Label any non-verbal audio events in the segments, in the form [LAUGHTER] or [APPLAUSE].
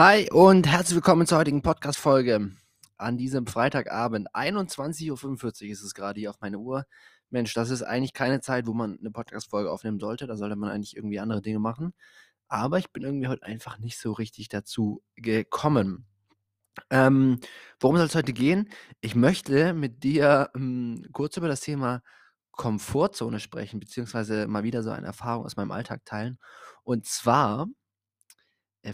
Hi und herzlich willkommen zur heutigen Podcast-Folge. An diesem Freitagabend, 21.45 Uhr ist es gerade hier auf meine Uhr. Mensch, das ist eigentlich keine Zeit, wo man eine Podcast-Folge aufnehmen sollte. Da sollte man eigentlich irgendwie andere Dinge machen. Aber ich bin irgendwie heute einfach nicht so richtig dazu gekommen. Ähm, worum soll es heute gehen? Ich möchte mit dir ähm, kurz über das Thema Komfortzone sprechen, beziehungsweise mal wieder so eine Erfahrung aus meinem Alltag teilen. Und zwar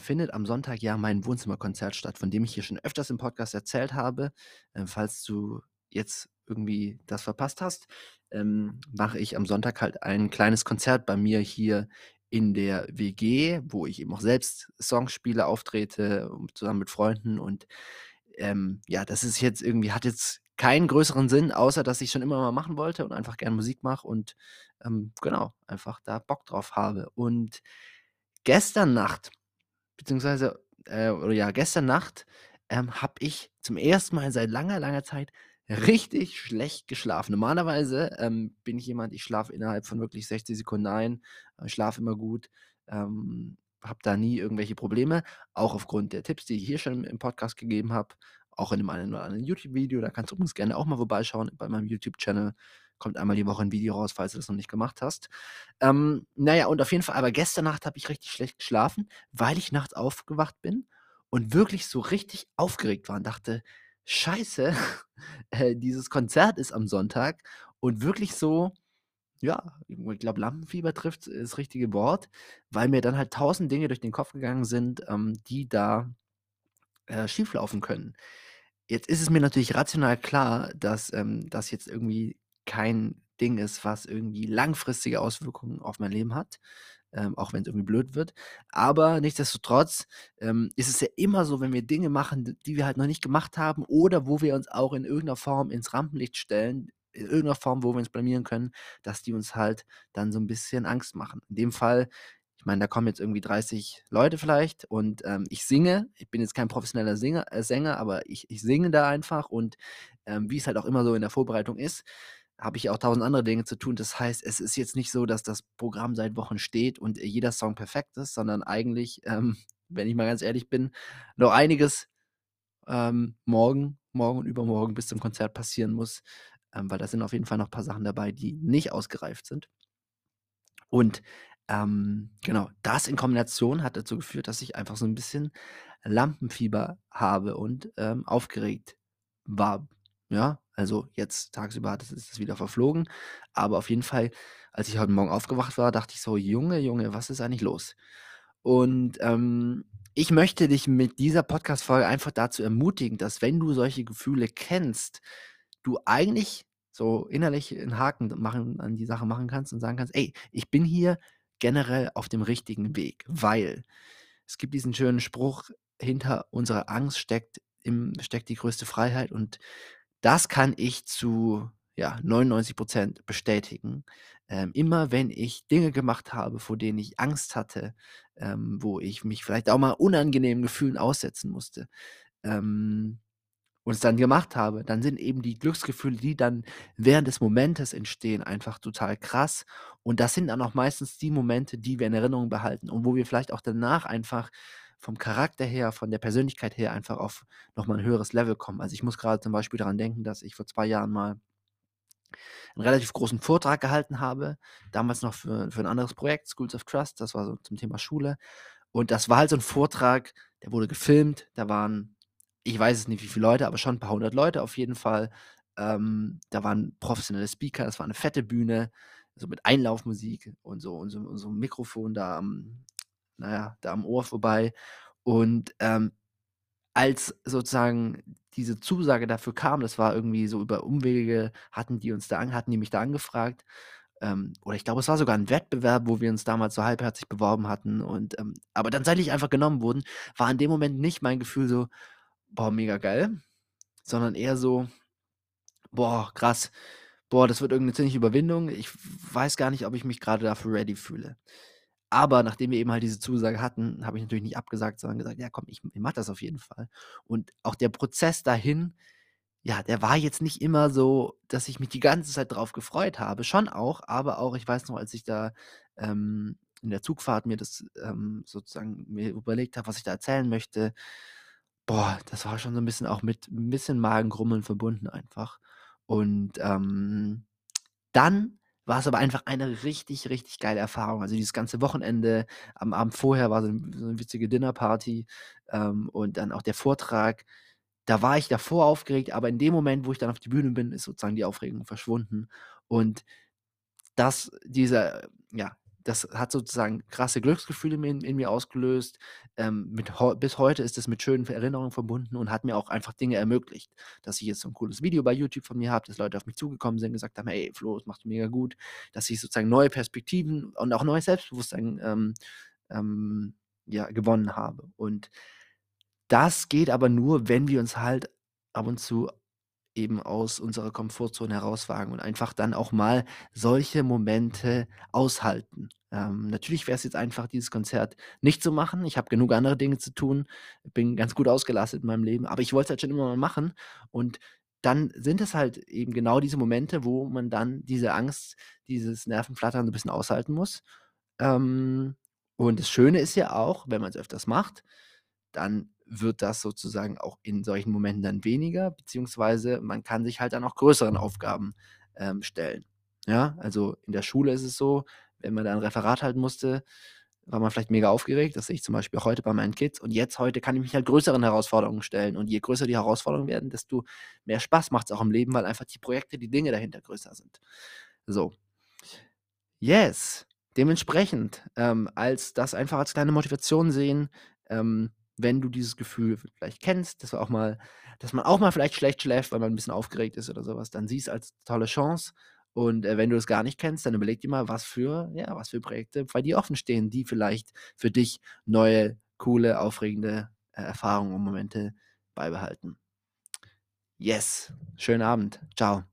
findet am Sonntag ja mein Wohnzimmerkonzert statt, von dem ich hier schon öfters im Podcast erzählt habe. Ähm, falls du jetzt irgendwie das verpasst hast, ähm, mache ich am Sonntag halt ein kleines Konzert bei mir hier in der WG, wo ich eben auch selbst Songs spiele, auftrete, zusammen mit Freunden. Und ähm, ja, das ist jetzt irgendwie, hat jetzt keinen größeren Sinn, außer dass ich schon immer mal machen wollte und einfach gerne Musik mache und ähm, genau, einfach da Bock drauf habe. Und gestern Nacht, beziehungsweise, äh, oder ja, gestern Nacht ähm, habe ich zum ersten Mal seit langer, langer Zeit richtig schlecht geschlafen. Normalerweise ähm, bin ich jemand, ich schlafe innerhalb von wirklich 60 Sekunden ein, äh, schlafe immer gut, ähm, habe da nie irgendwelche Probleme, auch aufgrund der Tipps, die ich hier schon im Podcast gegeben habe, auch in dem einen oder anderen YouTube-Video. Da kannst du übrigens gerne auch mal vorbeischauen bei meinem YouTube-Channel. Kommt einmal die Woche ein Video raus, falls du das noch nicht gemacht hast. Ähm, naja, und auf jeden Fall, aber gestern Nacht habe ich richtig schlecht geschlafen, weil ich nachts aufgewacht bin und wirklich so richtig aufgeregt war und dachte, scheiße, [LAUGHS] äh, dieses Konzert ist am Sonntag und wirklich so, ja, ich glaube, Lampenfieber trifft das richtige Wort, weil mir dann halt tausend Dinge durch den Kopf gegangen sind, ähm, die da äh, schieflaufen können. Jetzt ist es mir natürlich rational klar, dass ähm, das jetzt irgendwie kein Ding ist, was irgendwie langfristige Auswirkungen auf mein Leben hat, ähm, auch wenn es irgendwie blöd wird. Aber nichtsdestotrotz ähm, ist es ja immer so, wenn wir Dinge machen, die wir halt noch nicht gemacht haben oder wo wir uns auch in irgendeiner Form ins Rampenlicht stellen, in irgendeiner Form, wo wir uns blamieren können, dass die uns halt dann so ein bisschen Angst machen. In dem Fall ich meine, da kommen jetzt irgendwie 30 Leute vielleicht und ähm, ich singe. Ich bin jetzt kein professioneller Singer, äh, Sänger, aber ich, ich singe da einfach und ähm, wie es halt auch immer so in der Vorbereitung ist, habe ich auch tausend andere Dinge zu tun. Das heißt, es ist jetzt nicht so, dass das Programm seit Wochen steht und jeder Song perfekt ist, sondern eigentlich, ähm, [LAUGHS] wenn ich mal ganz ehrlich bin, noch einiges ähm, morgen, morgen und übermorgen bis zum Konzert passieren muss, ähm, weil da sind auf jeden Fall noch ein paar Sachen dabei, die nicht ausgereift sind. Und ähm, genau, das in Kombination hat dazu geführt, dass ich einfach so ein bisschen Lampenfieber habe und, ähm, aufgeregt war. Ja, also jetzt tagsüber hat es ist es wieder verflogen, aber auf jeden Fall, als ich heute Morgen aufgewacht war, dachte ich so: „Junge, Junge, was ist eigentlich los?“ Und, ähm, ich möchte dich mit dieser Podcast-Folge einfach dazu ermutigen, dass wenn du solche Gefühle kennst, du eigentlich so innerlich 'n Haken machen an die Sache machen kannst und sagen kannst: „Ey, ich bin hier generell auf dem richtigen Weg, weil es gibt diesen schönen Spruch, hinter unserer Angst steckt, im, steckt die größte Freiheit und das kann ich zu ja, 99 Prozent bestätigen. Ähm, immer wenn ich Dinge gemacht habe, vor denen ich Angst hatte, ähm, wo ich mich vielleicht auch mal unangenehmen Gefühlen aussetzen musste, ähm, und es dann gemacht habe, dann sind eben die Glücksgefühle, die dann während des Momentes entstehen, einfach total krass. Und das sind dann auch meistens die Momente, die wir in Erinnerung behalten und wo wir vielleicht auch danach einfach vom Charakter her, von der Persönlichkeit her einfach auf nochmal ein höheres Level kommen. Also ich muss gerade zum Beispiel daran denken, dass ich vor zwei Jahren mal einen relativ großen Vortrag gehalten habe, damals noch für, für ein anderes Projekt, Schools of Trust, das war so zum Thema Schule. Und das war halt so ein Vortrag, der wurde gefilmt, da waren ich weiß es nicht, wie viele Leute, aber schon ein paar hundert Leute auf jeden Fall. Ähm, da waren professionelle Speaker, das war eine fette Bühne, so mit Einlaufmusik und so und so, und so ein Mikrofon da am, naja, da am Ohr vorbei. Und ähm, als sozusagen diese Zusage dafür kam, das war irgendwie so über Umwege, hatten die uns da an, hatten die mich da angefragt. Ähm, oder ich glaube, es war sogar ein Wettbewerb, wo wir uns damals so halbherzig beworben hatten. Und ähm, aber dann seitlich einfach genommen wurden, war in dem Moment nicht mein Gefühl so, boah, mega geil, sondern eher so, boah, krass, boah, das wird irgendeine ziemliche Überwindung. Ich weiß gar nicht, ob ich mich gerade dafür ready fühle. Aber nachdem wir eben halt diese Zusage hatten, habe ich natürlich nicht abgesagt, sondern gesagt, ja komm, ich, ich mache das auf jeden Fall. Und auch der Prozess dahin, ja, der war jetzt nicht immer so, dass ich mich die ganze Zeit drauf gefreut habe. Schon auch, aber auch, ich weiß noch, als ich da ähm, in der Zugfahrt mir das ähm, sozusagen mir überlegt habe, was ich da erzählen möchte. Boah, das war schon so ein bisschen auch mit 'n bisschen Magengrummeln verbunden einfach. Und, ähm, dann war es aber einfach eine richtig, richtig geile Erfahrung. Also, dieses ganze Wochenende, am Abend vorher war so 'n so 'ne witzige Dinnerparty, ähm, und dann auch der Vortrag. Da war ich davor aufgeregt, aber in dem Moment, wo ich dann auf die Bühne bin, ist sozusagen die Aufregung verschwunden. Und das dieser ja, das hat sozusagen krasse Glücksgefühle in in mir ausgelöst. Ähm, mit bis heute ist es mit schönen Erinnerungen verbunden und hat mir auch einfach Dinge ermöglicht, dass ich jetzt so 'n cooles Video bei YouTube von mir habe, dass Leute auf mich zugekommen sind, gesagt haben: „Hey Flo, das machst du mega gut.“ Dass ich sozusagen neue Perspektiven und auch neues Selbstbewusstsein, ähm, ähm, ja, gewonnen habe. Und das geht aber nur, wenn wir uns halt ab und zu eben aus unserer Komfortzone herauswagen und einfach dann auch mal solche Momente aushalten. Ähm, natürlich wäre es jetzt einfach, dieses Konzert nicht zu machen. Ich habe genug andere Dinge zu tun, bin ganz gut ausgelastet in meinem Leben, aber ich wollte es halt schon immer mal machen und dann sind es halt eben genau diese Momente, wo man dann diese Angst, dieses Nervenflattern so 'n bisschen aushalten muss. Ähm, und das Schöne ist ja auch, wenn man's öfters macht, dann wird das sozusagen auch in solchen Momenten dann weniger, beziehungsweise man kann sich halt dann auch größeren Aufgaben, ähm, stellen. Ja, also in der Schule ist es so, wenn man da 'n Referat halten musste, war man vielleicht mega aufgeregt. Das sehe ich zum Beispiel heute bei meinen Kids. Und jetzt heute kann ich mich halt größeren Herausforderungen stellen. Und je größer die Herausforderungen werden, desto mehr Spaß macht's auch im Leben, weil einfach die Projekte, die Dinge dahinter größer sind. So. Yes, dementsprechend, ähm, als das einfach als kleine Motivation sehen, ähm, wenn du dieses Gefühl vielleicht kennst, dass auch mal dass man auch mal vielleicht schlecht schläft, weil man 'n bisschen aufgeregt ist oder so was, dann sieh's als tolle Chance. Und, äh, wenn du es gar nicht kennst, dann überleg dir mal, was für ja, was für Projekte bei dir offen stehen, die vielleicht für dich neue, coole, aufregende, äh, Erfahrungen und Momente beibehalten. Yes, schönen Abend. Tschau.